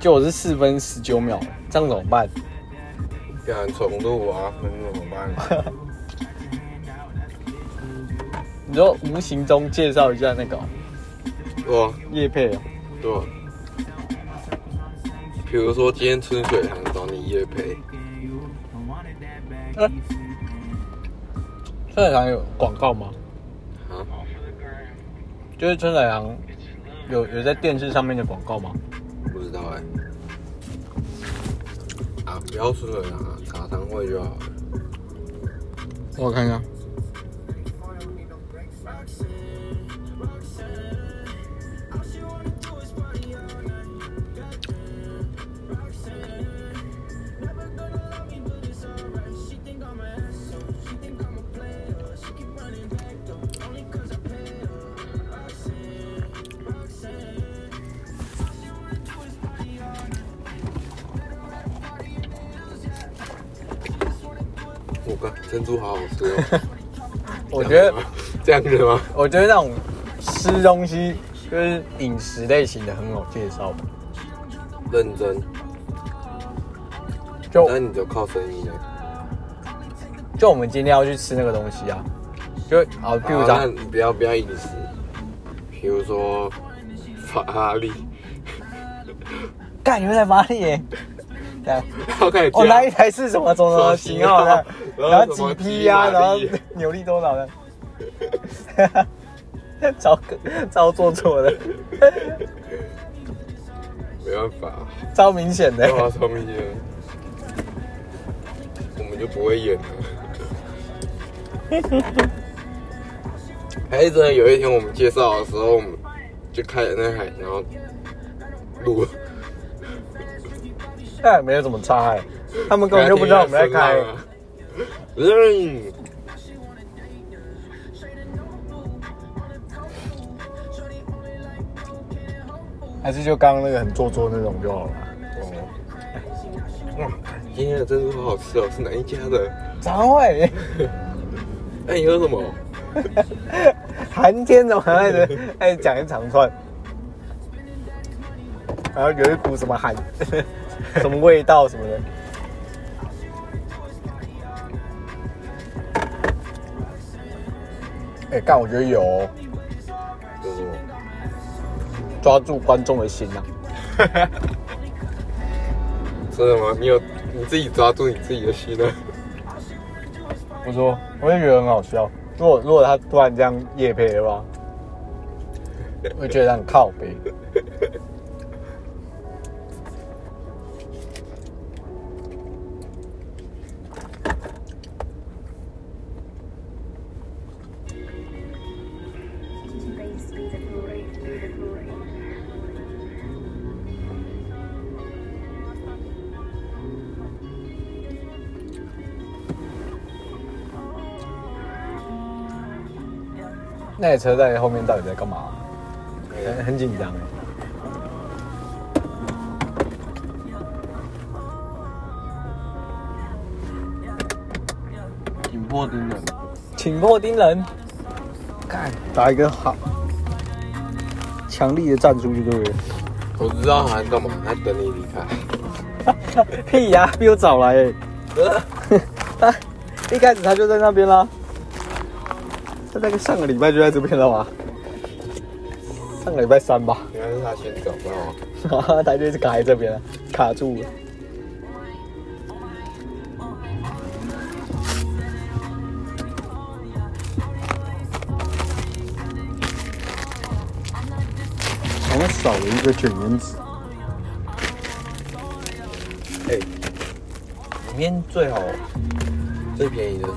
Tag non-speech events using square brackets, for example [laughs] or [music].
就我是四分十九秒，这样怎么办？敢重录啊，那怎么办？[laughs] 你说无形中介绍一下那个哦哇，叶配哦，对吧？比如说今天春水堂找你夜陪，嗯，春水堂有广告吗？啊，就是春水堂有有在电视上面的广告吗？不知道哎、啊，不要春水堂啊，茶汤会就好了。我看一下靠，珍珠好好吃哦。[laughs] 我觉得，这样子吗？我觉得那种吃东西就是饮食类型的很好介绍。认真，就那你就靠声音了。就我们今天要去吃那个东西啊，就啊，比如好那说，你不要不要饮食，比如说法拉利，干你们在哪里耶？对啊要开始哦，加那一台是什么什么型号的？然后几匹呀、然后 [laughs] 扭力多少的？超超做作的，没办法，超明显的超。明显？我们就不会演了。[laughs] 还是真的有一天我们介绍的时候，我们就开了那台，然后录了。但没有怎么差哎，他们根本就不知道我们在开。嗯，还是就刚刚那个很做作那种就好。了。哇，今天的珍珠好好吃哦，是哪一家的？常会，哎，你喝什么？寒天怎么还在还讲一长串？然后有一股什么海，[laughs] 什么味道什么的。哎、干，我觉得有？抓住观众的心啊！[laughs] 真的吗？你有你自己抓住你自己的心了？我说，我也觉得很好笑。如果如果他突然这样夜配的话，我会觉得很靠背。[laughs] 那台车在后面到底在干嘛？很很紧张哎。紧迫盯人。请破盯人，看打一个好强力的战术就对了。我知道他在干嘛，他等你离开。[laughs] 屁呀、比我早来哎、他 [laughs] [laughs] 一开始他就在那边啦，他大概上个礼拜就在这边了吧？上个礼拜三吧，原来是他先找到。然后 [laughs] 他就一直卡在这边了，卡住了。好像少了一个卷烟纸。哎、里面最好最便宜的是